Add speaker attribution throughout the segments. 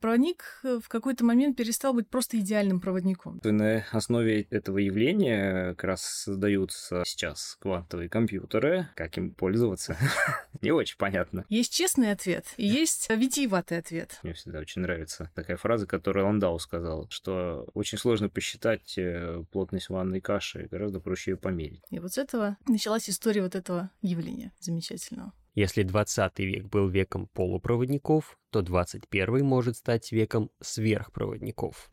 Speaker 1: Проводник э, в какой-то момент перестал быть просто идеальным проводником.
Speaker 2: На основе этого явления как раз создаются сейчас квантовые компьютеры. Как им пользоваться? Не очень понятно.
Speaker 1: Есть честный ответ и есть витиеватый ответ.
Speaker 2: Мне всегда очень нравится такая фраза, которую Ландау сказал, что очень сложно посчитать э, плотность ванной каши, гораздо проще ее померить.
Speaker 1: И вот с этого началась история вот этого явления замечательного.
Speaker 3: Если 20 век был веком полупроводников, то 21 может стать веком сверхпроводников.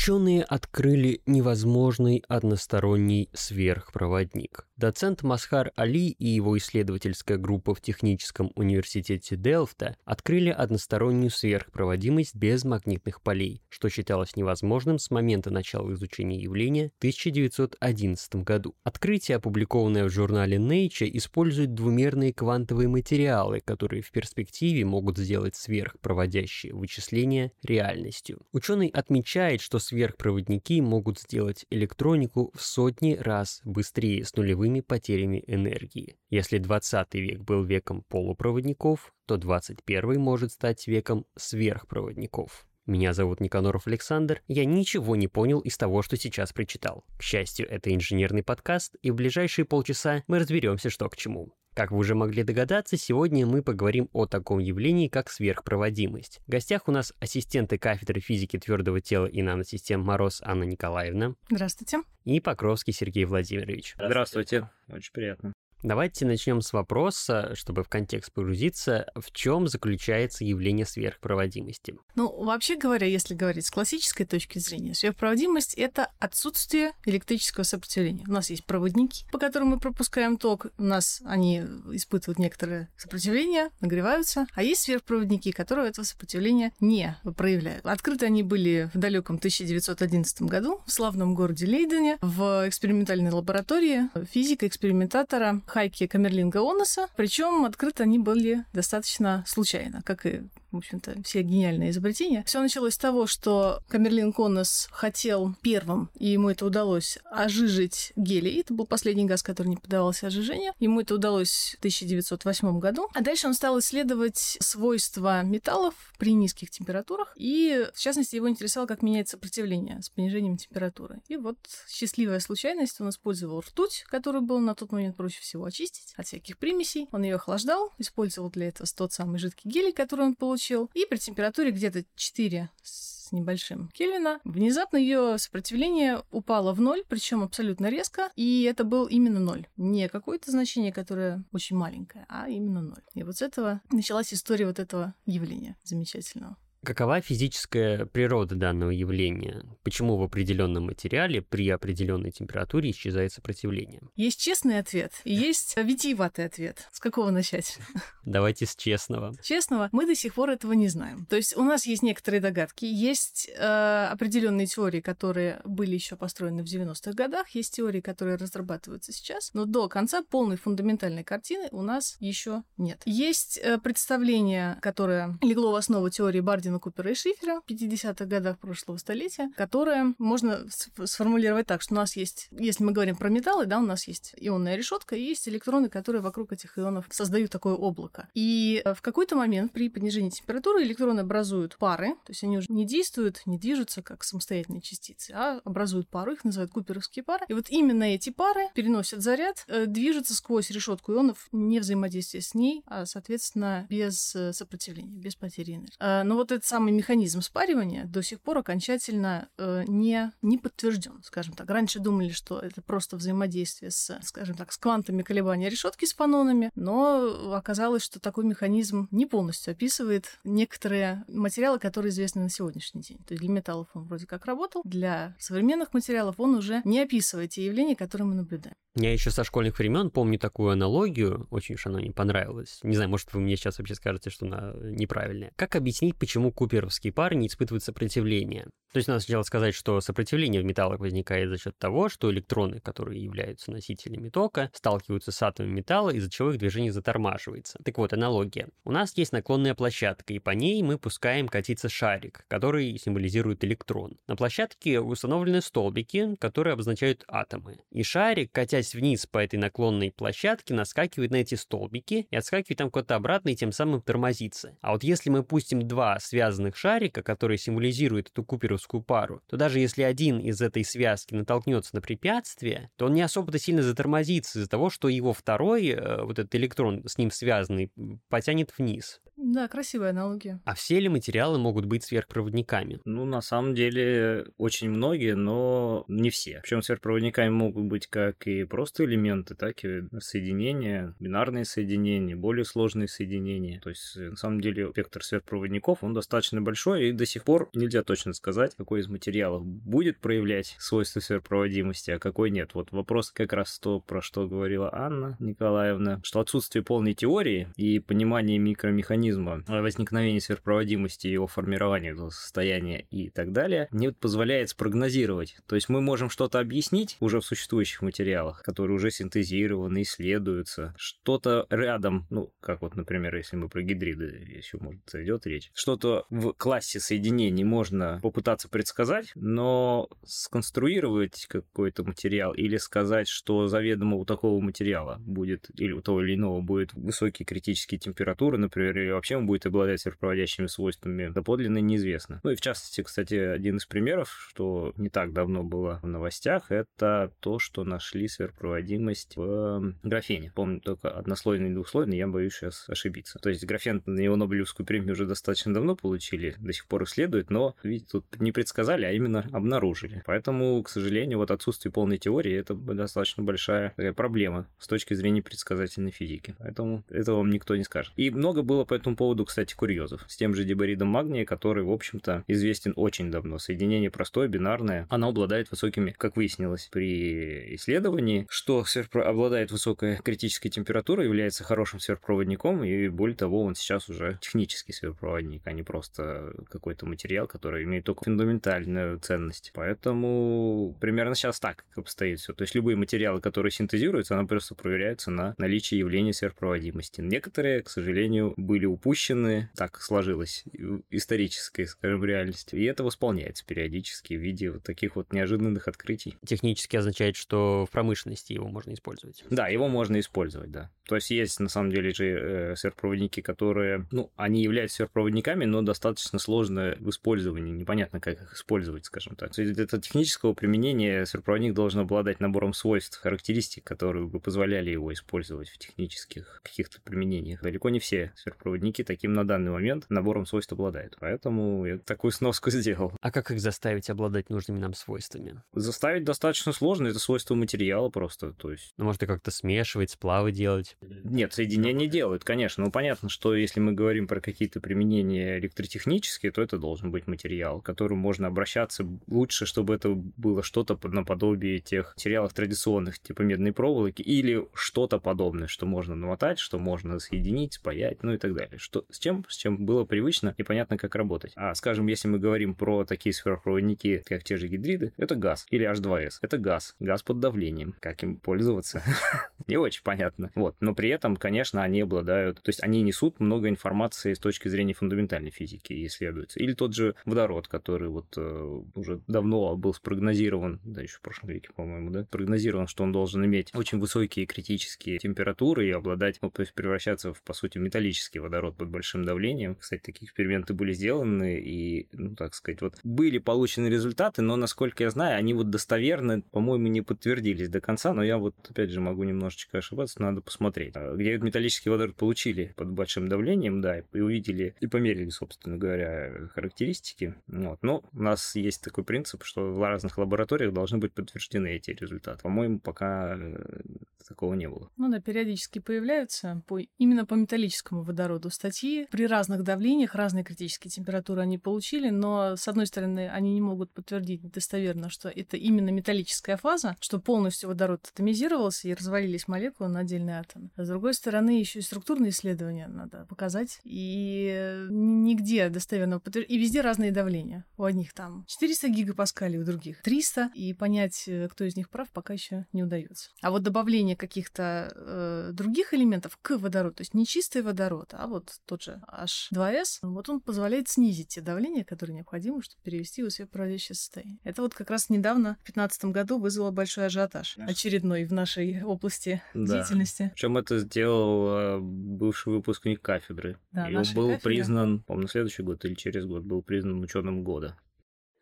Speaker 3: Ученые открыли невозможный односторонний сверхпроводник. Доцент Масхар Али и его исследовательская группа в Техническом университете Делфта открыли одностороннюю сверхпроводимость без магнитных полей, что считалось невозможным с момента начала изучения явления в 1911 году. Открытие, опубликованное в журнале Nature, использует двумерные квантовые материалы, которые в перспективе могут сделать сверхпроводящие вычисления реальностью. Ученый отмечает, что сверхпроводники могут сделать электронику в сотни раз быстрее с нулевым нулевыми потерями энергии. Если 20 век был веком полупроводников, то 21 может стать веком сверхпроводников. Меня зовут Никаноров Александр, я ничего не понял из того, что сейчас прочитал. К счастью, это инженерный подкаст, и в ближайшие полчаса мы разберемся, что к чему. Как вы уже могли догадаться, сегодня мы поговорим о таком явлении, как сверхпроводимость. В гостях у нас ассистенты кафедры физики твердого тела и наносистем Мороз Анна Николаевна.
Speaker 1: Здравствуйте.
Speaker 3: И Покровский Сергей Владимирович.
Speaker 2: Здравствуйте. Очень приятно.
Speaker 3: Давайте начнем с вопроса, чтобы в контекст погрузиться, в чем заключается явление сверхпроводимости?
Speaker 1: Ну, вообще говоря, если говорить с классической точки зрения, сверхпроводимость — это отсутствие электрического сопротивления. У нас есть проводники, по которым мы пропускаем ток, у нас они испытывают некоторое сопротивление, нагреваются, а есть сверхпроводники, которые этого сопротивления не проявляют. Открыты они были в далеком 1911 году в славном городе Лейдене в экспериментальной лаборатории физика-экспериментатора Хайки Камерлинга Оноса. Причем открыты они были достаточно случайно, как и в общем-то, все гениальные изобретения. Все началось с того, что Камерлин Коннес хотел первым, и ему это удалось, ожижить гелий. Это был последний газ, который не поддавался ожижению. Ему это удалось в 1908 году. А дальше он стал исследовать свойства металлов при низких температурах. И, в частности, его интересовало, как меняется сопротивление с понижением температуры. И вот счастливая случайность, он использовал ртуть, которую было на тот момент проще всего очистить от всяких примесей. Он ее охлаждал, использовал для этого тот самый жидкий гелий, который он получил получил. И при температуре где-то 4 с небольшим Кельвина, внезапно ее сопротивление упало в ноль, причем абсолютно резко, и это был именно ноль. Не какое-то значение, которое очень маленькое, а именно ноль. И вот с этого началась история вот этого явления замечательного.
Speaker 3: Какова физическая природа данного явления? Почему в определенном материале при определенной температуре исчезает сопротивление?
Speaker 1: Есть честный ответ и есть витиеватый ответ. С какого начать?
Speaker 3: Давайте с честного.
Speaker 1: Честного мы до сих пор этого не знаем. То есть у нас есть некоторые догадки, есть э, определенные теории, которые были еще построены в 90-х годах, есть теории, которые разрабатываются сейчас, но до конца полной фундаментальной картины у нас еще нет. Есть э, представление, которое легло в основу теории Барди Мартина Купера и Шифера в 50-х годах прошлого столетия, которое можно сформулировать так, что у нас есть, если мы говорим про металлы, да, у нас есть ионная решетка и есть электроны, которые вокруг этих ионов создают такое облако. И э, в какой-то момент при понижении температуры электроны образуют пары, то есть они уже не действуют, не движутся как самостоятельные частицы, а образуют пару, их называют куперовские пары. И вот именно эти пары переносят заряд, э, движутся сквозь решетку ионов, не взаимодействия с ней, а, соответственно, без э, сопротивления, без потери энергии. Но вот этот самый механизм спаривания до сих пор окончательно э, не, не подтвержден, скажем так. Раньше думали, что это просто взаимодействие с, скажем так, с квантами колебания решетки с фанонами, но оказалось, что такой механизм не полностью описывает некоторые материалы, которые известны на сегодняшний день. То есть для металлов он вроде как работал, для современных материалов он уже не описывает те явления, которые мы наблюдаем.
Speaker 3: Я еще со школьных времен помню такую аналогию, очень уж она мне понравилась. Не знаю, может, вы мне сейчас вообще скажете, что она неправильная. Как объяснить, почему куперовские пары не испытывают сопротивления? То есть надо сначала сказать, что сопротивление в металлах возникает за счет того, что электроны, которые являются носителями тока, сталкиваются с атомами металла, из-за чего их движение затормаживается. Так вот, аналогия. У нас есть наклонная площадка, и по ней мы пускаем катиться шарик, который символизирует электрон. На площадке установлены столбики, которые обозначают атомы. И шарик, катясь вниз по этой наклонной площадке, наскакивает на эти столбики и отскакивает там куда-то обратно и тем самым тормозится. А вот если мы пустим два связанных шарика, которые символизируют эту куперовскую пару, то даже если один из этой связки натолкнется на препятствие, то он не особо-то сильно затормозится из-за того, что его второй, э, вот этот электрон с ним связанный, потянет вниз.
Speaker 1: Да, красивая аналогия.
Speaker 3: А все ли материалы могут быть сверхпроводниками?
Speaker 2: Ну, на самом деле, очень многие, но не все. Причем сверхпроводниками могут быть как и просто элементы, так и соединения, бинарные соединения, более сложные соединения. То есть, на самом деле, спектр сверхпроводников, он достаточно большой, и до сих пор нельзя точно сказать, какой из материалов будет проявлять свойства сверхпроводимости, а какой нет. Вот вопрос как раз то, про что говорила Анна Николаевна, что отсутствие полной теории и понимания микромеханизмов механизма возникновения сверхпроводимости, его формирования этого состояния и так далее, не позволяет спрогнозировать. То есть мы можем что-то объяснить уже в существующих материалах, которые уже синтезированы, исследуются. Что-то рядом, ну, как вот, например, если мы про гидриды еще, может, идет речь, что-то в классе соединений можно попытаться предсказать, но сконструировать какой-то материал или сказать, что заведомо у такого материала будет, или у того или иного будет высокие критические температуры, например, вообще он будет обладать сверхпроводящими свойствами, доподлинно неизвестно. Ну и в частности, кстати, один из примеров, что не так давно было в новостях, это то, что нашли сверхпроводимость в графене. Помню только однослойный и двухслойный, я боюсь сейчас ошибиться. То есть графен на его Нобелевскую премию уже достаточно давно получили, до сих пор исследуют, но, видите, тут не предсказали, а именно обнаружили. Поэтому, к сожалению, вот отсутствие полной теории это достаточно большая такая проблема с точки зрения предсказательной физики. Поэтому этого вам никто не скажет. И много было по этому поводу, кстати, курьезов. С тем же диборидом магния, который, в общем-то, известен очень давно. Соединение простое, бинарное. Оно обладает высокими, как выяснилось при исследовании, что обладает высокой критической температурой, является хорошим сверхпроводником, и более того, он сейчас уже технический сверхпроводник, а не просто какой-то материал, который имеет только фундаментальную ценность. Поэтому примерно сейчас так обстоит все. То есть любые материалы, которые синтезируются, они просто проверяются на наличие явления сверхпроводимости. Некоторые, к сожалению, были упущены, так сложилось, исторической, скажем, реальности. И это восполняется периодически в виде вот таких вот неожиданных открытий.
Speaker 3: Технически означает, что в промышленности его можно использовать.
Speaker 2: Да, его можно использовать, да. То есть есть на самом деле же э, сверхпроводники, которые, ну, они являются сверхпроводниками, но достаточно сложно в использовании, непонятно, как их использовать, скажем так. То есть это технического применения сверхпроводник должен обладать набором свойств, характеристик, которые бы позволяли его использовать в технических каких-то применениях. Далеко не все сверхпроводники таким на данный момент набором свойств обладают. Поэтому я такую сноску сделал.
Speaker 3: А как их заставить обладать нужными нам свойствами?
Speaker 2: Заставить достаточно сложно, это свойство материала просто, то есть...
Speaker 3: Ну, может, и как-то смешивать, сплавы делать?
Speaker 2: Нет, соединения делают, конечно. Ну, понятно, что если мы говорим про какие-то применения электротехнические, то это должен быть материал, к которому можно обращаться лучше, чтобы это было что-то наподобие тех материалов традиционных, типа медной проволоки, или что-то подобное, что можно намотать, что можно соединить, спаять, ну и так далее. Что, с чем? С чем было привычно и понятно, как работать. А, скажем, если мы говорим про такие сверхпроводники, как те же гидриды, это газ. Или H2S. Это газ. Газ под давлением. Как им пользоваться? Не очень понятно. Вот. Но при этом, конечно, они обладают... То есть они несут много информации с точки зрения фундаментальной физики и исследуются. Или тот же водород, который вот э, уже давно был спрогнозирован, да, еще в прошлом веке, по-моему, да, прогнозирован, что он должен иметь очень высокие критические температуры и обладать, ну, то есть превращаться в, по сути, металлический водород под большим давлением. Кстати, такие эксперименты были сделаны и, ну, так сказать, вот были получены результаты, но, насколько я знаю, они вот достоверно, по-моему, не подтвердились до конца, но я вот, опять же, могу немножечко ошибаться, надо посмотреть. А где этот металлический водород получили под большим давлением, да, и увидели, и померили, собственно говоря, характеристики. Вот. Но у нас есть такой принцип, что в разных лабораториях должны быть подтверждены эти результаты. По-моему, пока э, такого не было.
Speaker 1: Ну да, периодически появляются по, именно по металлическому водороду статьи. При разных давлениях, разные критические температуры они получили, но, с одной стороны, они не могут подтвердить достоверно, что это именно металлическая фаза, что полностью водород атомизировался и развалились молекулы на отдельные атомы. А с другой стороны, еще и структурные исследования надо показать. И нигде достоверного подтверждения. И везде разные давления. У одних там 400 гигапаскалей, у других 300. И понять, э, кто из них прав, пока еще не удается. А вот добавление каких-то э, других элементов к водороду, то есть не чистый водород, а вот тот же H2S, вот он позволяет снизить те давления, которые необходимы, чтобы перевести его в светопроводящее состояние. Это вот как раз недавно, в 2015 году, вызвало большой ажиотаж, очередной в нашей области да. деятельности.
Speaker 2: Причем это сделал э, бывший выпускник кафедры. Да, и он был кафедра. признан, по-моему, на следующий год или через год был признан ученым года.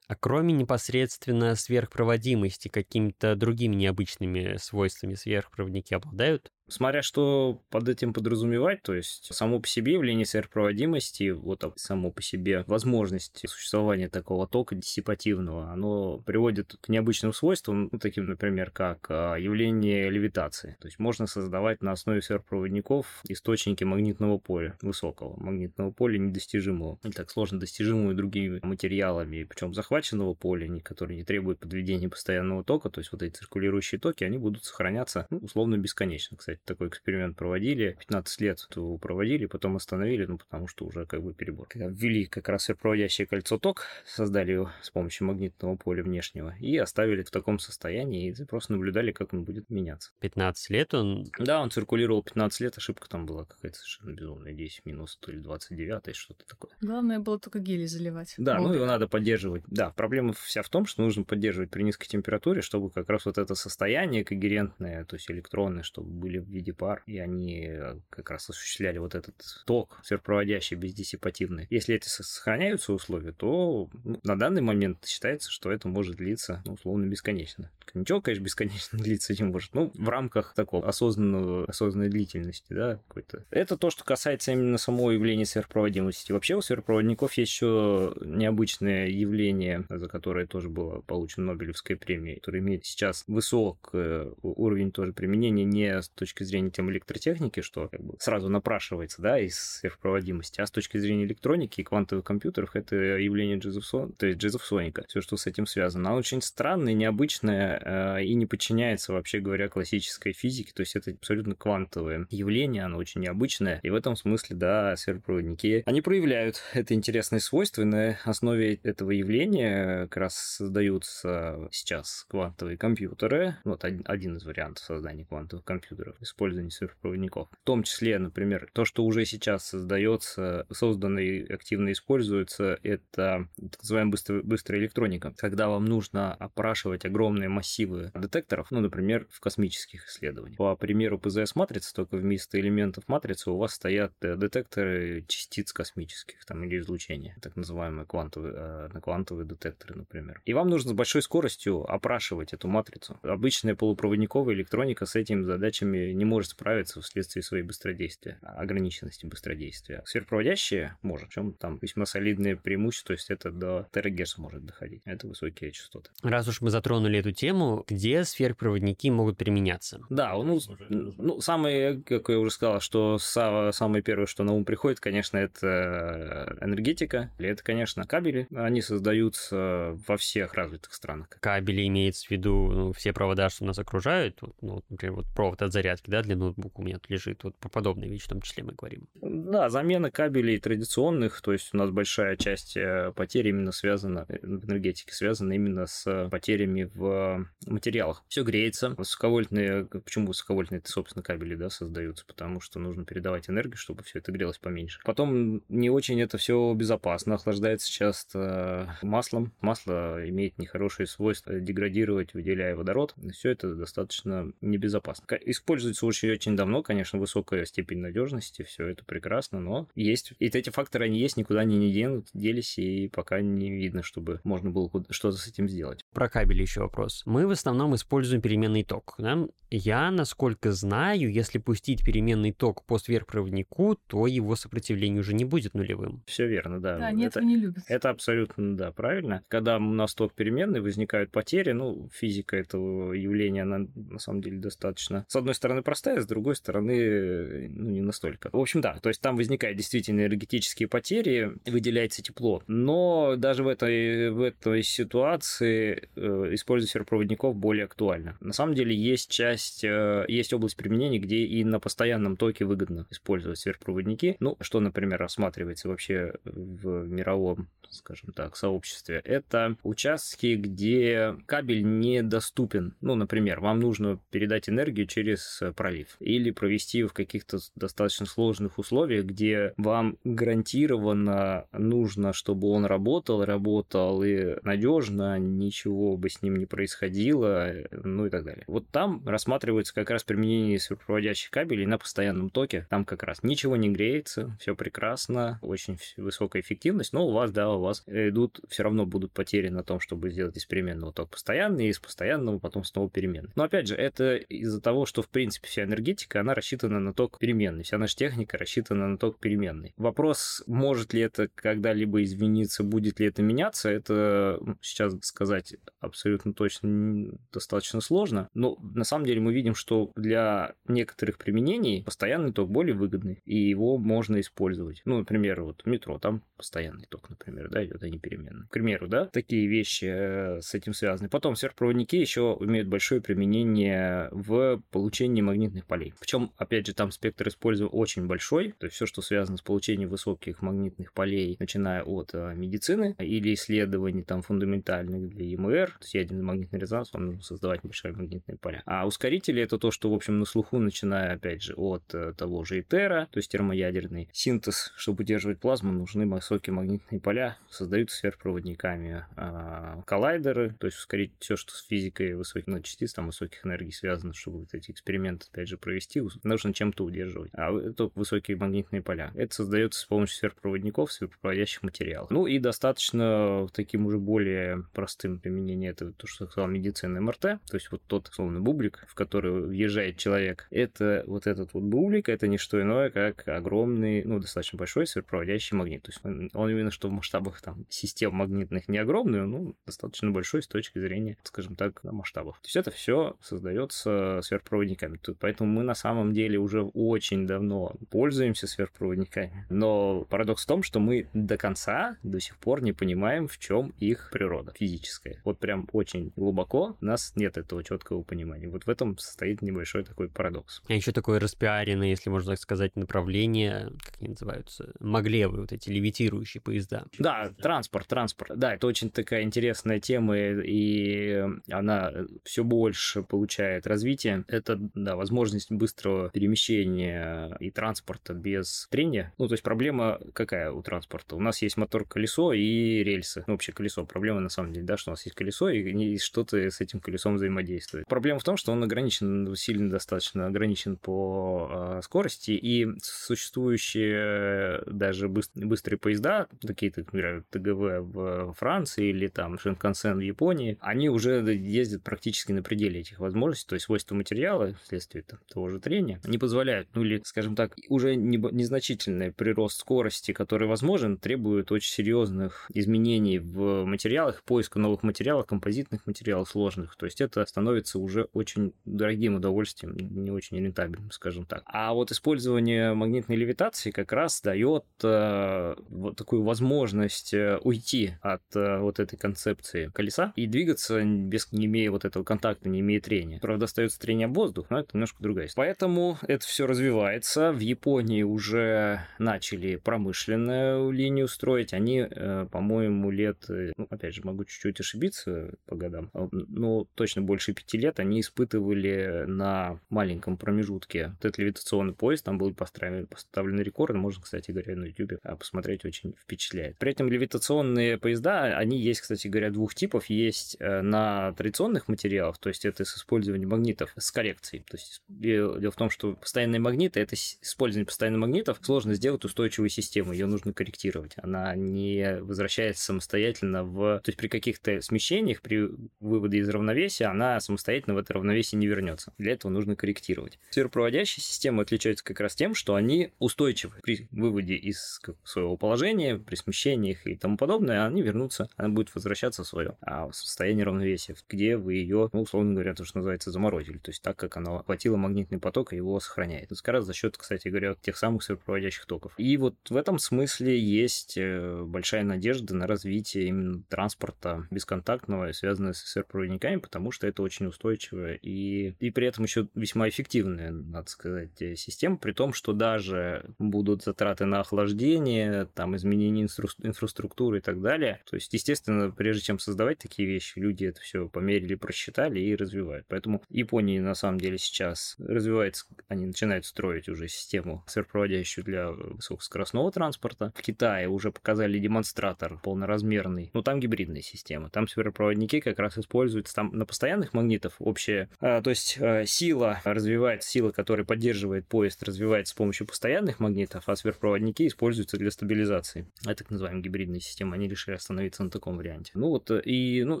Speaker 3: А кроме непосредственно сверхпроводимости, какими-то другими необычными свойствами сверхпроводники обладают?
Speaker 2: Смотря что под этим подразумевать, то есть само по себе явление сверхпроводимости, вот само по себе возможность существования такого тока диссипативного, оно приводит к необычным свойствам, ну, таким, например, как а, явление левитации. То есть можно создавать на основе сверхпроводников источники магнитного поля, высокого магнитного поля, недостижимого, не так сложно достижимого другими материалами, причем захваченного поля, которые не требуют подведения постоянного тока, то есть вот эти циркулирующие токи, они будут сохраняться ну, условно бесконечно, кстати такой эксперимент проводили. 15 лет его проводили, потом остановили, ну, потому что уже как бы перебор. Когда ввели как раз проводящее кольцо ток, создали его с помощью магнитного поля внешнего и оставили в таком состоянии, и просто наблюдали, как он будет меняться.
Speaker 3: 15 лет он...
Speaker 2: Да, он циркулировал 15 лет, ошибка там была какая-то совершенно безумная, 10 минус, то ли 29, что-то такое.
Speaker 1: Главное было только гелий заливать.
Speaker 2: Да, ну его надо поддерживать. Да, проблема вся в том, что нужно поддерживать при низкой температуре, чтобы как раз вот это состояние когерентное, то есть электроны, чтобы были в виде пар, и они э, как раз осуществляли вот этот ток сверхпроводящий, бездиссипативный. Если эти сохраняются условия, то ну, на данный момент считается, что это может длиться, ну, условно, бесконечно. Ничего, конечно, бесконечно длиться не может. Ну, в рамках такого осознанного, осознанной длительности, да, какой-то. Это то, что касается именно самого явления сверхпроводимости. Вообще у сверхпроводников есть еще необычное явление, за которое тоже было получено Нобелевская премия, которое имеет сейчас высок уровень тоже применения не с точки зрения тем электротехники, что как бы сразу напрашивается, да, из сверхпроводимости, а с точки зрения электроники и квантовых компьютеров это явление джезовсон, то есть джезовсоника, все, что с этим связано. Оно очень странное, необычное э, и не подчиняется, вообще говоря, классической физике, то есть это абсолютно квантовое явление, оно очень необычное, и в этом смысле, да, сверхпроводники, они проявляют это интересное свойство, и на основе этого явления как раз создаются сейчас квантовые компьютеры, вот один из вариантов создания квантовых компьютеров, использования сверхпроводников. В том числе, например, то, что уже сейчас создается, создано и активно используется, это так называемая быстрая, быстрая электроника. Когда вам нужно опрашивать огромные массивы детекторов, ну, например, в космических исследованиях. По примеру ПЗС-матрицы, только вместо элементов матрицы у вас стоят э, детекторы частиц космических там, или излучения, так называемые квантовые, э, квантовые детекторы, например. И вам нужно с большой скоростью опрашивать эту матрицу. Обычная полупроводниковая электроника с этими задачами не может справиться вследствие своей быстродействия, ограниченности быстродействия. Сверхпроводящие может, в чем там весьма солидное преимущество, то есть это до терагерца может доходить. Это высокие частоты.
Speaker 3: Раз уж мы затронули эту тему, где сверхпроводники могут применяться?
Speaker 2: Да, ну, ну самое, как я уже сказал, что самое первое, что на ум приходит, конечно, это энергетика, или это, конечно, кабели. Они создаются во всех развитых странах.
Speaker 3: Кабели имеется в виду ну, все провода, что нас окружают, ну, например, вот провод от зарядки, да, для ноутбука у меня тут лежит, вот про подобные вещи в том числе мы говорим.
Speaker 2: Да, замена кабелей традиционных, то есть у нас большая часть э, потерь именно связана, э, в энергетике связана именно с потерями в материалах. Все греется, высоковольтные, почему высоковольтные, это, собственно, кабели, да, создаются, потому что нужно передавать энергию, чтобы все это грелось поменьше. Потом не очень это все безопасно, охлаждается часто маслом. Масло имеет нехорошие свойства деградировать, выделяя водород. Все это достаточно небезопасно. Используя используется очень-очень давно, конечно, высокая степень надежности, все это прекрасно, но есть. И эти факторы, они есть, никуда они не денут, делись, и пока не видно, чтобы можно было что-то с этим сделать.
Speaker 3: Про кабель еще вопрос. Мы в основном используем переменный ток. Да? Я, насколько знаю, если пустить переменный ток по сверхпроводнику, то его сопротивление уже не будет нулевым.
Speaker 2: Все верно, да.
Speaker 1: Да, нет, это, не любят.
Speaker 2: Это абсолютно, да, правильно. Когда у нас ток переменный, возникают потери, ну, физика этого явления, она на самом деле достаточно, с одной стороны, простая, с другой стороны, ну, не настолько. В общем, да, то есть там возникают действительно энергетические потери, выделяется тепло. Но даже в этой, в этой ситуации э, использовать сверхпроводников более актуально. На самом деле есть часть, э, есть область применения, где и на постоянном токе выгодно использовать сверхпроводники. Ну, что, например, рассматривается вообще в мировом скажем так, сообществе, это участки, где кабель недоступен. Ну, например, вам нужно передать энергию через пролив или провести в каких-то достаточно сложных условиях, где вам гарантированно нужно, чтобы он работал, работал и надежно, ничего бы с ним не происходило, ну и так далее. Вот там рассматривается как раз применение сверхпроводящих кабелей на постоянном токе. Там как раз ничего не греется, все прекрасно, очень высокая эффективность, но у вас, да, у вас идут, все равно будут потери на том, чтобы сделать из переменного ток постоянный, и из постоянного потом снова переменный. Но опять же, это из-за того, что в принципе вся энергетика, она рассчитана на ток переменный, вся наша техника рассчитана на ток переменный. Вопрос, может ли это когда-либо измениться, будет ли это меняться, это ну, сейчас сказать абсолютно точно достаточно сложно. Но на самом деле мы видим, что для некоторых применений постоянный ток более выгодный, и его можно использовать. Ну, например, вот метро, там постоянный ток, например, да, идет, а не переменный. К примеру, да, такие вещи э, с этим связаны. Потом сверхпроводники еще имеют большое применение в получении магнитных полей. Причем, опять же, там спектр использования очень большой, то есть все, что связано с получением высоких магнитных полей, начиная от э, медицины или исследований там фундаментальных для ЕМР, то есть ядерный магнитный резонанс, вам нужно создавать большие магнитные поля. А ускорители это то, что, в общем, на слуху, начиная, опять же, от э, того же ИТЕРа, то есть термоядерный синтез, чтобы удерживать плазму, нужны высокие магнитные поля, создаются сверхпроводниками. А коллайдеры, то есть ускорить все, что с физикой высоких ну, частиц, там высоких энергий связано, чтобы вот эти эксперименты, опять же, провести, нужно чем-то удерживать. А это высокие магнитные поля. Это создается с помощью сверхпроводников, сверхпроводящих материалов. Ну и достаточно таким уже более простым применением это то, что сказал медицина МРТ, то есть вот тот, словно бублик, в который въезжает человек, это вот этот вот бублик, это не что иное, как огромный, ну, достаточно большой сверхпроводящий магнит. То есть он, он именно что в масштабах там систем магнитных не огромный, но достаточно большой с точки зрения, скажем так, масштабов. То есть это все создается сверхпроводниками. Поэтому мы на самом деле уже очень давно пользуемся сверхпроводниками. Но парадокс в том, что мы до конца до сих пор не понимаем, в чем их природа физическая. Вот прям очень глубоко у нас нет этого четкого понимания. Вот в этом состоит небольшой такой парадокс.
Speaker 3: А еще такое распиаренное, если можно так сказать, направление, как они называются, маглевы, вот эти левитирующие поезда.
Speaker 2: Да, транспорт, транспорт. Да, это очень такая интересная тема, и она все больше получает развитие. Это, да, возможность быстрого перемещения и транспорта без трения. Ну, то есть проблема какая у транспорта? У нас есть мотор-колесо и рельсы. Ну, вообще колесо. Проблема на самом деле, да, что у нас есть колесо, и что-то с этим колесом взаимодействует. Проблема в том, что он ограничен, сильно достаточно ограничен по э, скорости, и существующие даже быстрые поезда, такие, например, ТГВ в Франции или там Шинкансен в Японии, они уже ездят практически на пределе этих возможностей, то есть свойства материала вследствие там, того же трения не позволяют, ну или, скажем так, уже незначительный прирост скорости, который возможен, требует очень серьезных изменений в материалах, поиска новых материалов, композитных материалов сложных, то есть это становится уже очень дорогим удовольствием, не очень рентабельным, скажем так. А вот использование магнитной левитации как раз дает э, вот такую возможность э, уйти от э, вот этой концепции колеса и двигаться без не имея вот этого контакта, не имея трения. Правда, остается трение об воздух, но это немножко другая история. Поэтому это все развивается. В Японии уже начали промышленную линию строить. Они, э, по-моему, лет, э, ну, опять же, могу чуть-чуть ошибиться по годам, а, но точно больше пяти лет они испытывали на маленьком промежутке вот этот левитационный поезд, там был поставлен, поставлен рекорд, можно, кстати говоря, на YouTube посмотреть, очень впечатляет. При этом левитационные поезда, они есть, кстати говоря, двух типов. Есть э, на традиционных материалах, то есть это с использованием магнитов с коррекцией. То есть дело в том, что постоянные магниты, это использование постоянных магнитов, сложно сделать устойчивую систему, ее нужно корректировать. Она не возвращается самостоятельно в... То есть при каких-то смещениях, при выводе из равновесия, она самостоятельно в это равновесие не вернется. Для этого нужно корректировать. Сверхпроводящие системы отличаются как раз тем, что они устойчивы при выводе из своего положения, при смещениях и тому подобное, они вернутся, она будет возвращаться в свое а в состояние равновесия, где вы ее, ну, условно говоря, то, что называется, заморозили. То есть так, как она охватила магнитный поток и его сохраняет. Как раз за счет, кстати говоря, тех самых сверхпроводящих токов. И вот в этом смысле есть э, большая надежда на развитие именно транспорта бесконтактного, связанного с сверхпроводниками, потому что это очень устойчивая и, и при этом еще весьма эффективная, надо сказать, э, система, при том, что даже будут затраты на охлаждение, там изменение инфра инфраструктуры и так далее. То есть, естественно, прежде чем создавать такие вещи, люди это все померили, просчитали и развивают. Поэтому Япония на самом деле сейчас развивается, они начинают строить уже систему сверхпроводящую для высокоскоростного транспорта. В Китае уже показали демонстратор полноразмерный, но там гибридная система. Там сверхпроводники как раз используются там на постоянных магнитов общая, а, то есть а, сила развивается, сила, которая поддерживает поезд, развивается с помощью постоянных магнитов, а сверхпроводники используются для стабилизации. Это так называаемая гибридная система. Они решили остановиться на таком варианте. Ну вот, и ну,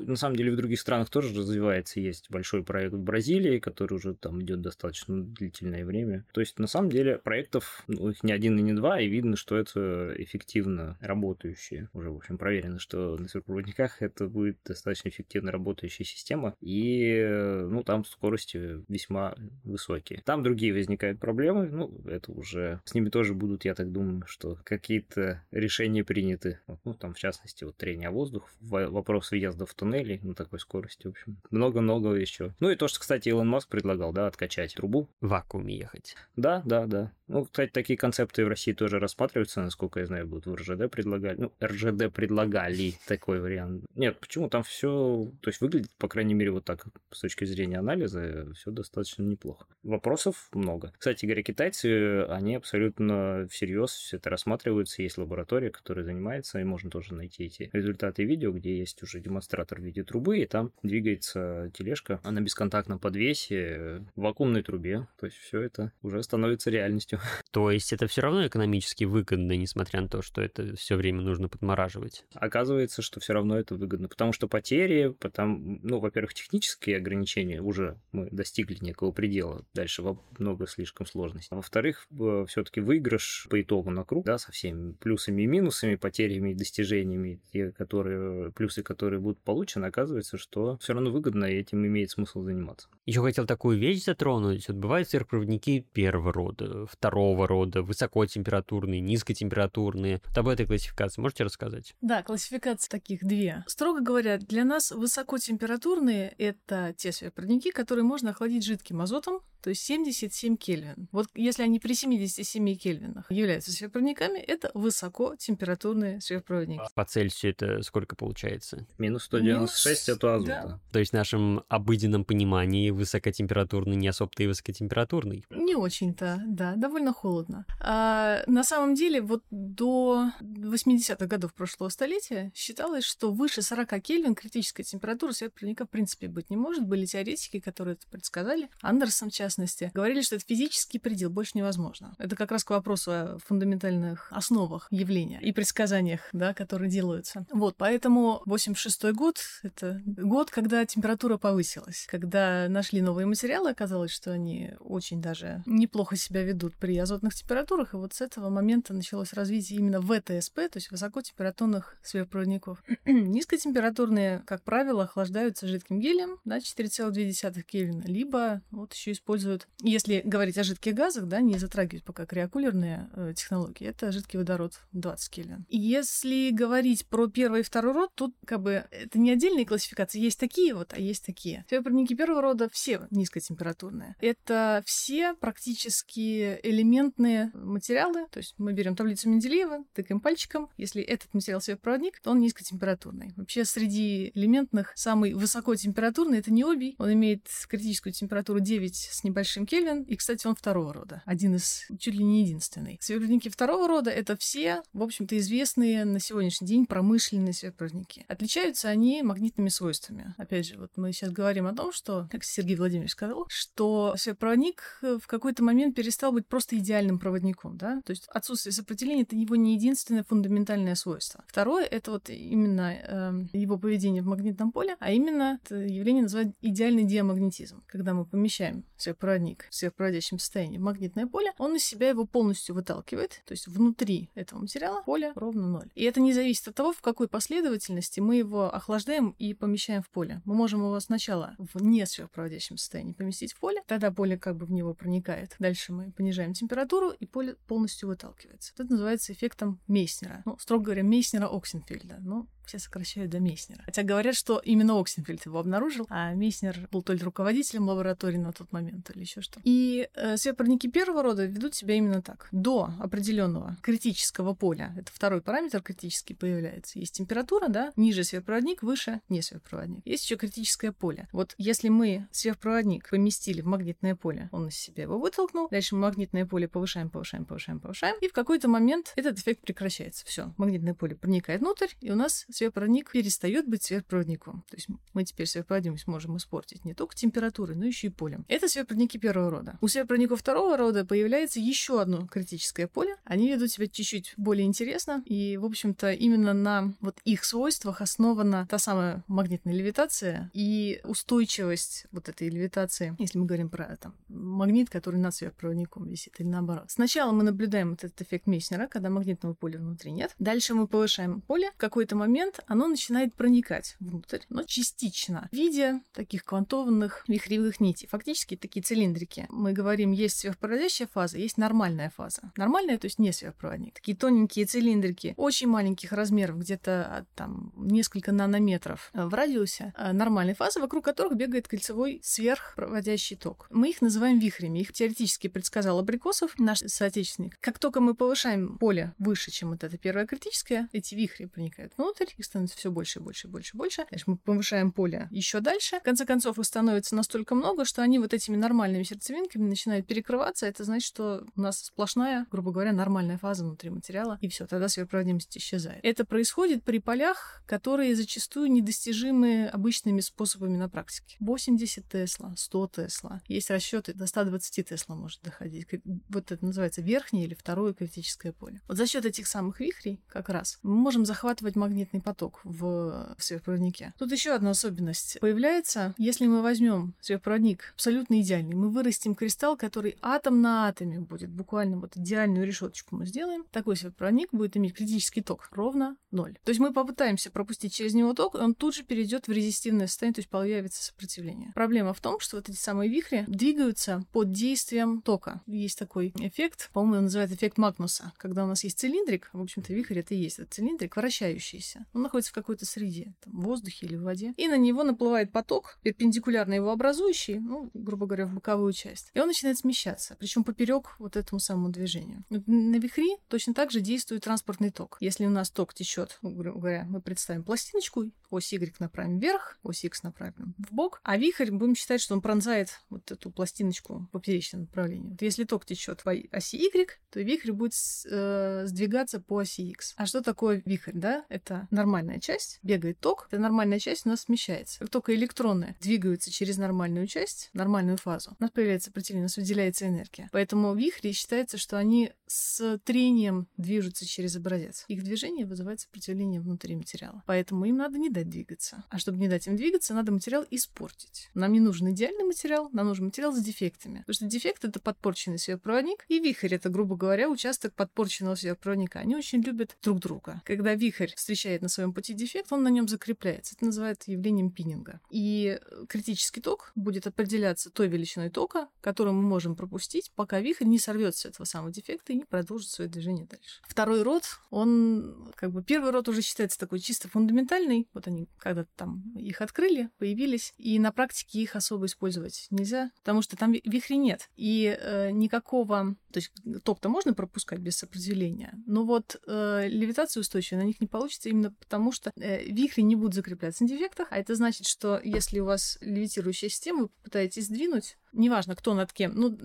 Speaker 2: на самом деле в других странах тоже развивается. Есть большой проект в Бразилии, который уже там идет достаточно длительное время. То есть, на самом деле, проектов, ну, их не один и не два, и видно, что это эффективно работающие. Уже, в общем, проверено, что на сверхпроводниках это будет достаточно эффективно работающая система, и, ну, там скорости весьма высокие. Там другие возникают проблемы, ну, это уже с ними тоже будут, я так думаю, что какие-то решения приняты. Ну, там, в частности, вот трение воздух, вопрос въезда в туннели на такой скорости, в общем, много-много еще. Ну и то, что, кстати, Илон Маск предлагал, да, откачать трубу.
Speaker 3: В вакууме ехать.
Speaker 2: Да, да, да. Ну, кстати, такие концепты в России тоже рассматриваются, насколько я знаю, будут в РЖД предлагали. Ну, РЖД предлагали такой вариант. Нет, почему там все, то есть выглядит, по крайней мере, вот так, с точки зрения анализа, все достаточно неплохо. Вопросов много. Кстати говоря, китайцы, они абсолютно всерьез все это рассматриваются. Есть лаборатория, которая занимается, и можно тоже найти эти результаты видео, где есть уже демонстратор в виде трубы, и там двигается тележка на бесконтактном подвесе в вакуумной трубе. То есть все это уже становится реальностью.
Speaker 3: То есть это все равно экономически выгодно, несмотря на то, что это все время нужно подмораживать.
Speaker 2: Оказывается, что все равно это выгодно, потому что потери, потому, ну, во-первых, технические ограничения уже мы достигли некого предела, дальше много слишком сложностей. А во-вторых, все-таки выигрыш по итогу на круг, да, со всеми плюсами и минусами, потерями и достижениями, те, которые, плюсы, которые будут получены, оказывается, что все равно выгодно, и этим имеет смысл заниматься.
Speaker 3: Еще хотел такую вещь затронуть. Вот бывают сверхпроводники первого рода, второго рода, высокотемпературные, низкотемпературные. Вот об этой классификации можете рассказать?
Speaker 1: Да, классификации таких две. Строго говоря, для нас высокотемпературные — это те сверхпроводники, которые можно охладить жидким азотом, то есть 77 Кельвин. Вот если они при 77 Кельвинах являются сверхпроводниками, это высокотемпературные сверхпроводники.
Speaker 3: По Цельсию это сколько получается?
Speaker 2: Минус 196 Минус... это азота.
Speaker 3: Да. То есть в нашем обыденном понимании высокотемпературный не особо-то и высокотемпературный?
Speaker 1: Не очень-то, да, довольно холодно. А, на самом деле вот до 80-х годов прошлого столетия считалось, что выше 40 Кельвин критическая температура сверхпроводника в принципе быть не может. Были теоретики, которые это предсказали. Андерсон, в частности, говорили, что это физический предел, больше невозможно. Это как раз к вопросу о фундаментальных основах явления и предсказаниях, да, которые делаются. Вот, поэтому 86 год — это год, когда температура повысилась, когда нашли новые материалы, оказалось, что они очень даже неплохо себя ведут при азотных температурах, и вот с этого момента началось развитие именно ВТСП, то есть высокотемпературных сверхпроводников. Низкотемпературные, как правило, охлаждаются жидким гелием, да, 4,2 Кельвина, либо вот еще используют используют, если говорить о жидких газах, да, не затрагивать пока криокулерные э, технологии, это жидкий водород 20 Кельвин. Если говорить про первый и второй род, тут как бы это не отдельные классификации, есть такие вот, а есть такие. Феопроводники первого рода все низкотемпературные. Это все практически элементные материалы, то есть мы берем таблицу Менделеева, тыкаем пальчиком, если этот материал сверхпроводник, то он низкотемпературный. Вообще среди элементных самый высокотемпературный это необий, он имеет критическую температуру 9 с небольшим Кельвин, и, кстати, он второго рода, один из, чуть ли не единственный. Сверхпроводники второго рода — это все, в общем-то, известные на сегодняшний день промышленные сверхпроводники. Отличаются они магнитными свойствами. Опять же, вот мы сейчас говорим о том, что, как Сергей Владимирович сказал, что сверхпроводник в какой-то момент перестал быть просто идеальным проводником, да, то есть отсутствие сопротивления — это его не единственное фундаментальное свойство. Второе — это вот именно э, его поведение в магнитном поле, а именно это явление называют идеальный диамагнетизм. Когда мы помещаем сверхпроводник в сверхпроводящем состоянии магнитное поле, он из себя его полностью выталкивает, то есть внутри этого материала поле ровно ноль. И это не зависит от того, в какой последовательности мы его охлаждаем и помещаем в поле. Мы можем его сначала в не сверхпроводящем состоянии поместить в поле, тогда поле как бы в него проникает. Дальше мы понижаем температуру, и поле полностью выталкивается. Это называется эффектом Мейснера. Ну, строго говоря, Мейснера-Оксенфельда. Ну, все сокращают до Мейснера. Хотя говорят, что именно Оксенфельд его обнаружил, а Мейснер был то ли руководителем лаборатории на тот момент, или еще что. И э, сверхпроводники первого рода ведут себя именно так. До определенного критического поля, это второй параметр критический появляется, есть температура, да, ниже сверхпроводник, выше не сверхпроводник. Есть еще критическое поле. Вот если мы сверхпроводник поместили в магнитное поле, он из себя его вытолкнул, дальше мы магнитное поле повышаем, повышаем, повышаем, повышаем, и в какой-то момент этот эффект прекращается. Все, магнитное поле проникает внутрь, и у нас сверхпроводник перестает быть сверхпроводником. То есть мы теперь сверхпроводимость можем испортить не только температурой, но еще и полем. Это сверхпроводники первого рода. У сверхпроводников второго рода появляется еще одно критическое поле. Они ведут себя чуть-чуть более интересно, и, в общем-то, именно на вот их свойствах основана та самая магнитная левитация и устойчивость вот этой левитации, если мы говорим про там, магнит, который над сверхпроводником висит, или наоборот. Сначала мы наблюдаем вот этот эффект Мейснера, когда магнитного поля внутри нет. Дальше мы повышаем поле. В какой-то момент момент оно начинает проникать внутрь, но частично, в виде таких квантованных вихревых нитей. Фактически такие цилиндрики. Мы говорим, есть сверхпроводящая фаза, есть нормальная фаза. Нормальная, то есть не сверхпроводник. Такие тоненькие цилиндрики, очень маленьких размеров, где-то там несколько нанометров в радиусе а нормальной фазы, вокруг которых бегает кольцевой сверхпроводящий ток. Мы их называем вихрями. Их теоретически предсказал Абрикосов, наш соотечественник. Как только мы повышаем поле выше, чем вот это первое критическое, эти вихри проникают внутрь, их становится все больше и больше и больше и больше. Значит, мы повышаем поле еще дальше. В конце концов, их становится настолько много, что они вот этими нормальными сердцевинками начинают перекрываться. Это значит, что у нас сплошная, грубо говоря, нормальная фаза внутри материала, и все, тогда сверхпроводимость исчезает. Это происходит при полях, которые зачастую недостижимы обычными способами на практике. 80 Тесла, 100 Тесла. Есть расчеты, до 120 Тесла может доходить. Вот это называется верхнее или второе критическое поле. Вот за счет этих самых вихрей как раз мы можем захватывать магнитный поток в сверхпроводнике. Тут еще одна особенность появляется. Если мы возьмем сверхпроводник абсолютно идеальный, мы вырастим кристалл, который атом на атоме будет, буквально вот идеальную решеточку мы сделаем, такой сверхпроводник будет иметь критический ток ровно ноль. То есть мы попытаемся пропустить через него ток, и он тут же перейдет в резистивное состояние, то есть появится сопротивление. Проблема в том, что вот эти самые вихри двигаются под действием тока. Есть такой эффект, по-моему, называют эффект Магнуса, когда у нас есть цилиндрик, в общем-то, вихрь это и есть этот цилиндрик, вращающийся. Он находится в какой-то среде, там, в воздухе или в воде. И на него наплывает поток, перпендикулярно его образующий, ну, грубо говоря, в боковую часть. И он начинает смещаться, причем поперек вот этому самому движению. На вихри точно так же действует транспортный ток. Если у нас ток течет, ну, грубо говоря, мы представим пластиночку, ось Y направим вверх, ось X направим в бок, а вихрь будем считать, что он пронзает вот эту пластиночку в поперечном направлении. Вот если ток течет по оси Y, то вихрь будет э, сдвигаться по оси X. А что такое вихрь, да? Это нормальная часть, бегает ток, эта нормальная часть у нас смещается. Как только электроны двигаются через нормальную часть, нормальную фазу, у нас появляется сопротивление, у нас выделяется энергия. Поэтому вихри считается, что они с трением движутся через образец. Их движение вызывает сопротивление внутри материала. Поэтому им надо не дать двигаться. А чтобы не дать им двигаться, надо материал испортить. Нам не нужен идеальный материал, нам нужен материал с дефектами. Потому что дефект — это подпорченный сверхпроводник, и вихрь — это, грубо говоря, участок подпорченного сверхпроводника. Они очень любят друг друга. Когда вихрь встречает на своем пути дефект, он на нем закрепляется. Это называется явлением пиннинга. И критический ток будет определяться той величиной тока, которую мы можем пропустить, пока вихрь не сорвется этого самого дефекта и не продолжит свое движение дальше. Второй род, он как бы первый род уже считается такой чисто фундаментальный. Вот они когда-то там их открыли, появились, и на практике их особо использовать нельзя, потому что там вихрей нет. И э, никакого... То есть ток-то можно пропускать без сопротивления, но вот э, левитация устойчивая на них не получится именно потому что э, вихри не будут закрепляться на дефектах, а это значит, что если у вас левитирующая система, вы попытаетесь сдвинуть, неважно, кто над кем, ну,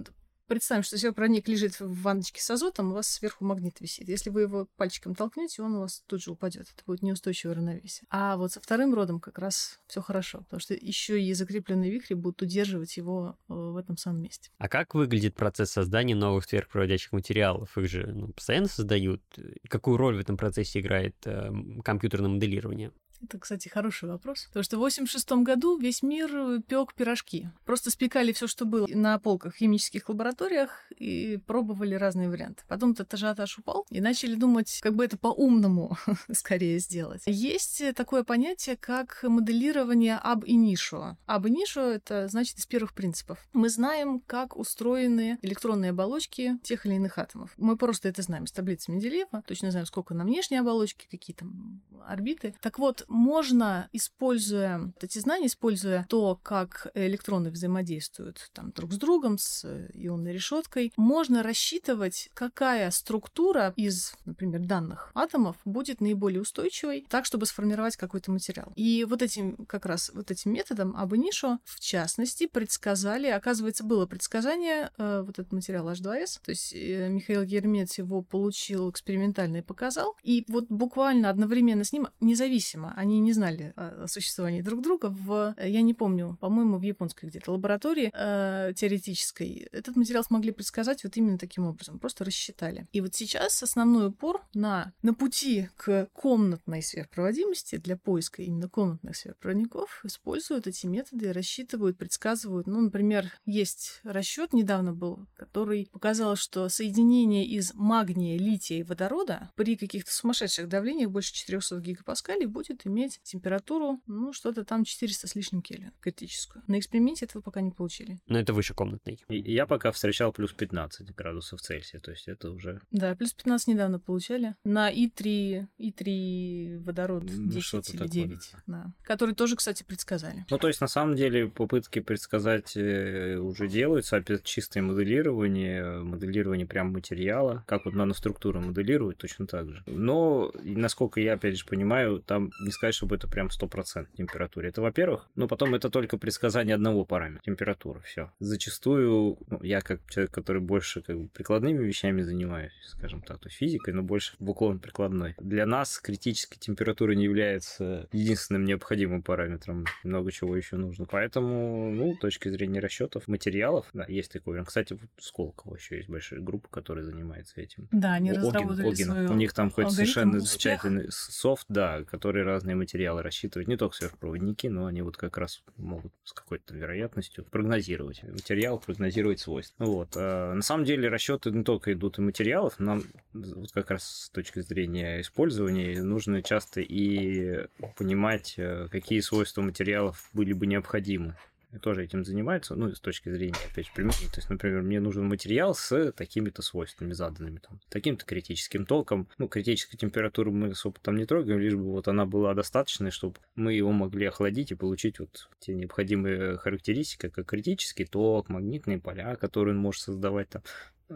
Speaker 1: Представим, что сервопроник лежит в ванночке с азотом, у вас сверху магнит висит. Если вы его пальчиком толкнете, он у вас тут же упадет. Это будет неустойчивое равновесие. А вот со вторым родом как раз все хорошо, потому что еще и закрепленные вихри будут удерживать его э, в этом самом месте.
Speaker 3: А как выглядит процесс создания новых сверхпроводящих материалов? Их же ну, постоянно создают. Какую роль в этом процессе играет э, компьютерное моделирование?
Speaker 1: Это, кстати, хороший вопрос. Потому что в 86 году весь мир пек пирожки. Просто спекали все, что было на полках в химических лабораториях и пробовали разные варианты. Потом этот ажиотаж упал и начали думать, как бы это по-умному скорее сделать. Есть такое понятие, как моделирование ab initio. Ab initio — это значит из первых принципов. Мы знаем, как устроены электронные оболочки тех или иных атомов. Мы просто это знаем из таблицы Менделеева. Точно знаем, сколько на внешней оболочке, какие там орбиты. Так вот, можно, используя эти знания, используя то, как электроны взаимодействуют там, друг с другом, с ионной решеткой, можно рассчитывать, какая структура из, например, данных атомов будет наиболее устойчивой, так, чтобы сформировать какой-то материал. И вот этим, как раз вот этим методом Абонишо, в частности, предсказали, оказывается, было предсказание, э, вот этот материал H2S, то есть э, Михаил Гермец его получил экспериментально и показал, и вот буквально одновременно с ним, независимо, они не знали о существовании друг друга. В, я не помню, по-моему, в японской где-то лаборатории э, теоретической этот материал смогли предсказать вот именно таким образом, просто рассчитали. И вот сейчас основной упор на, на пути к комнатной сверхпроводимости для поиска именно комнатных сверхпроводников используют эти методы, рассчитывают, предсказывают. Ну, например, есть расчет недавно был, который показал, что соединение из магния, лития и водорода при каких-то сумасшедших давлениях больше 400 гигапаскалей будет иметь температуру, ну, что-то там 400 с лишним Кельвин, критическую. На эксперименте этого пока не получили.
Speaker 3: Но это выше комнатной.
Speaker 2: И я пока встречал плюс 15 градусов Цельсия, то есть это уже...
Speaker 1: Да, плюс 15 недавно получали. На И3, И3 водород 10 или такое, 9, да. Который тоже, кстати, предсказали.
Speaker 2: Ну, то есть, на самом деле, попытки предсказать э, уже делаются, опять чистое моделирование, моделирование прям материала, как вот наноструктура моделирует, точно так же. Но, насколько я, опять же, понимаю, там не сказать, чтобы это прям 100% температура. Это, во-первых. Но потом это только предсказание одного параметра. Температура, все. Зачастую, ну, я как человек, который больше как бы прикладными вещами занимаюсь, скажем так, то есть физикой, но больше в уклон прикладной. Для нас критическая температура не является единственным необходимым параметром. Много чего еще нужно. Поэтому, ну, с точки зрения расчетов материалов, да, есть такой. Кстати, вот Сколково еще есть большая группа, которая занимается этим.
Speaker 1: Да, они Огин, разработали Огин.
Speaker 2: Свою У них там хоть совершенно замечательный софт, да, который разные материалы рассчитывать, не только сверхпроводники, но они вот как раз могут с какой-то вероятностью прогнозировать материал, прогнозировать свойства. Вот. А на самом деле расчеты не только идут и материалов, нам вот как раз с точки зрения использования нужно часто и понимать, э, какие свойства материалов были бы необходимы тоже этим занимаются, ну, с точки зрения, опять же, примерно. То есть, например, мне нужен материал с такими-то свойствами заданными, там, таким-то критическим током. Ну, критическую температуру мы особо там не трогаем, лишь бы вот она была достаточной, чтобы мы его могли охладить и получить вот те необходимые характеристики, как критический ток, магнитные поля, которые он может создавать там,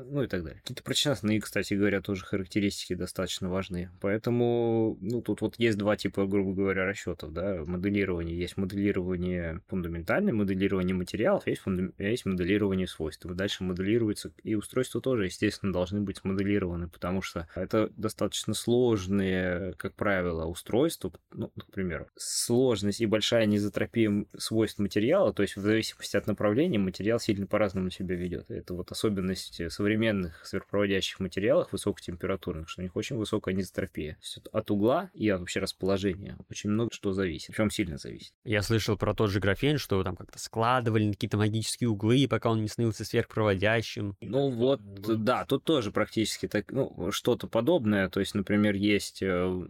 Speaker 2: ну и так далее. Какие-то прочностные, кстати говоря, тоже характеристики достаточно важны. Поэтому, ну, тут вот есть два типа, грубо говоря, расчетов, да, моделирование. Есть моделирование фундаментальное, моделирование материалов, есть, фунда... есть моделирование свойств. Дальше моделируется, и устройства тоже, естественно, должны быть моделированы, потому что это достаточно сложные, как правило, устройства, ну, например, сложность и большая низотропия свойств материала, то есть в зависимости от направления материал сильно по-разному себя ведет. Это вот особенность современных сверхпроводящих материалах высокотемпературных, что у них очень высокая анизотропия. От угла и от вообще расположения очень много что зависит, причем сильно зависит.
Speaker 3: Я слышал про тот же графен, что там как-то складывали на какие-то магические углы, пока он не становился сверхпроводящим.
Speaker 2: Ну вот, да, тут тоже практически так, ну, что-то подобное. То есть, например, есть, э,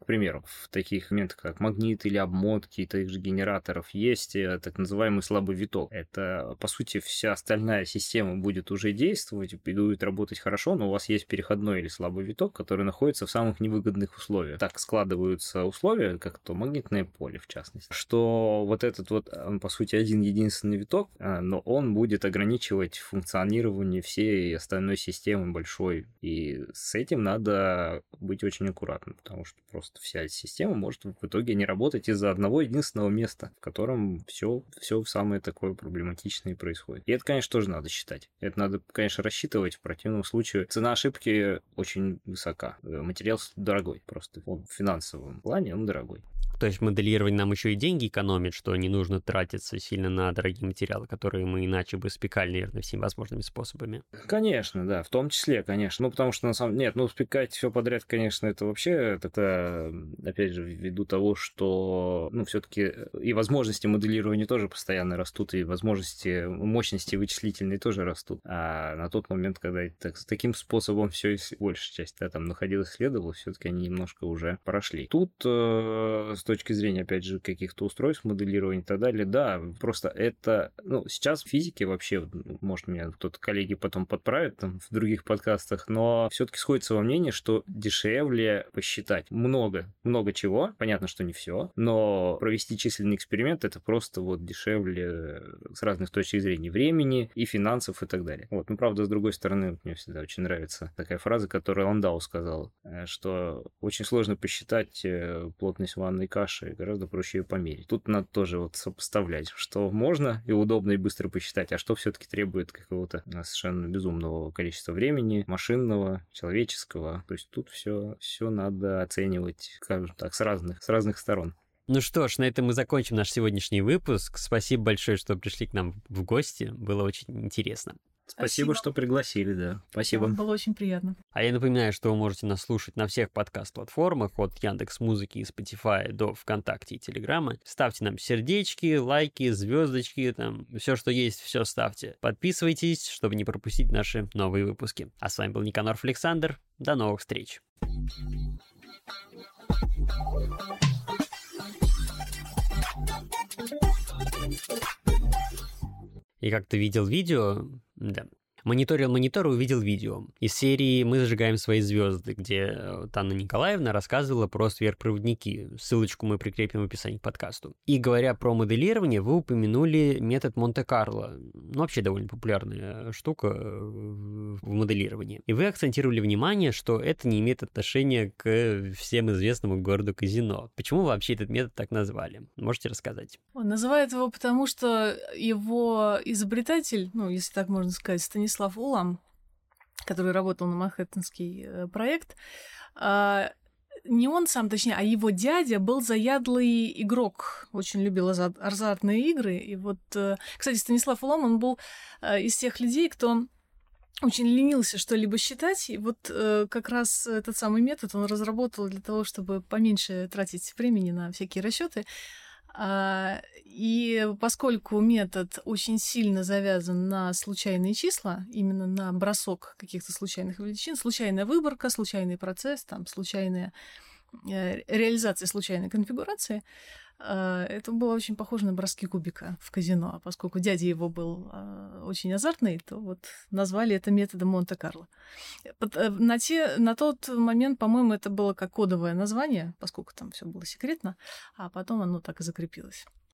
Speaker 2: к примеру, в таких моментах, как магнит или обмотки таких же генераторов, есть э, так называемый слабый виток. Это, по сути, вся остальная система будет уже действовать, быть, будет работать хорошо, но у вас есть переходной или слабый виток, который находится в самых невыгодных условиях. Так складываются условия, как то магнитное поле, в частности, что вот этот вот, по сути, один единственный виток, а, но он будет ограничивать функционирование всей остальной системы большой. И с этим надо быть очень аккуратным, потому что просто вся система может в итоге не работать из-за одного единственного места, в котором все, все самое такое проблематичное происходит. И это, конечно, тоже надо считать. Это надо, конечно, рассчитывать. В противном случае цена ошибки очень высока. Материал дорогой просто. Он в финансовом плане он дорогой.
Speaker 3: То есть моделирование нам еще и деньги экономит, что не нужно тратиться сильно на дорогие материалы, которые мы иначе бы спекали, наверное, всеми возможными способами.
Speaker 2: Конечно, да, в том числе, конечно. Ну, потому что на самом деле, нет, ну, спекать все подряд, конечно, это вообще, это, опять же, ввиду того, что, ну, все-таки и возможности моделирования тоже постоянно растут, и возможности, мощности вычислительные тоже растут. А на тот момент, когда так, таким способом все, большая часть, да, там находилась, исследовалась, все-таки они немножко уже прошли. Тут э, с точки зрения, опять же, каких-то устройств, моделирования и так далее, да, просто это, ну, сейчас в физике вообще, может, меня кто-то коллеги потом подправит там в других подкастах, но все-таки сходится во мнении, что дешевле посчитать много, много чего, понятно, что не все, но провести численный эксперимент это просто вот дешевле с разных точек зрения времени и финансов и так далее. Вот, ну, правда, с другой стороны, мне всегда очень нравится такая фраза, которую Ландау сказал, э, что очень сложно посчитать э, плотность ванной каши, гораздо проще ее померить. Тут надо тоже вот сопоставлять, что можно и удобно и быстро посчитать, а что все-таки требует какого-то а, совершенно безумного количества времени, машинного, человеческого. То есть тут все, все надо оценивать, скажем так, с разных, с разных сторон.
Speaker 3: Ну что ж, на этом мы закончим наш сегодняшний выпуск. Спасибо большое, что пришли к нам в гости. Было очень интересно.
Speaker 2: Спасибо, Спасибо, что пригласили, да. Спасибо.
Speaker 1: Было очень приятно.
Speaker 3: А я напоминаю, что вы можете нас слушать на всех подкаст-платформах, от Яндекс Музыки и Spotify до ВКонтакте и Телеграма. Ставьте нам сердечки, лайки, звездочки, там, все, что есть, все ставьте. Подписывайтесь, чтобы не пропустить наши новые выпуски. А с вами был Никанорф Александр. До новых встреч. И как ты видел видео, да, мониторил монитор и увидел видео. Из серии «Мы зажигаем свои звезды», где э, Анна Николаевна рассказывала про сверхпроводники. Ссылочку мы прикрепим в описании к подкасту. И говоря про моделирование, вы упомянули метод Монте-Карло. Ну, вообще довольно популярная штука э, в моделировании. И вы акцентировали внимание, что это не имеет отношения к всем известному городу казино. Почему вообще этот метод так назвали? Можете рассказать?
Speaker 1: Он называет его потому, что его изобретатель, ну, если так можно сказать, Станислав Станислав Улам, который работал на Манхэттенский э, проект, а, не он сам, точнее, а его дядя был заядлый игрок, очень любил азартные игры. И вот, э, кстати, Станислав Улам, он был э, из тех людей, кто очень ленился что-либо считать, и вот как раз этот самый метод он разработал для того, чтобы поменьше тратить времени на всякие расчеты. А, и поскольку метод очень сильно завязан на случайные числа, именно на бросок каких-то случайных величин, случайная выборка, случайный процесс, там, случайная э, реализация случайной конфигурации, это было очень похоже на броски кубика в казино. А поскольку дядя его был а, очень азартный, то вот назвали это методом Монте-Карло. Э, на, те, на тот момент, по-моему, это было как кодовое название, поскольку там все было секретно, а потом оно так и закрепилось.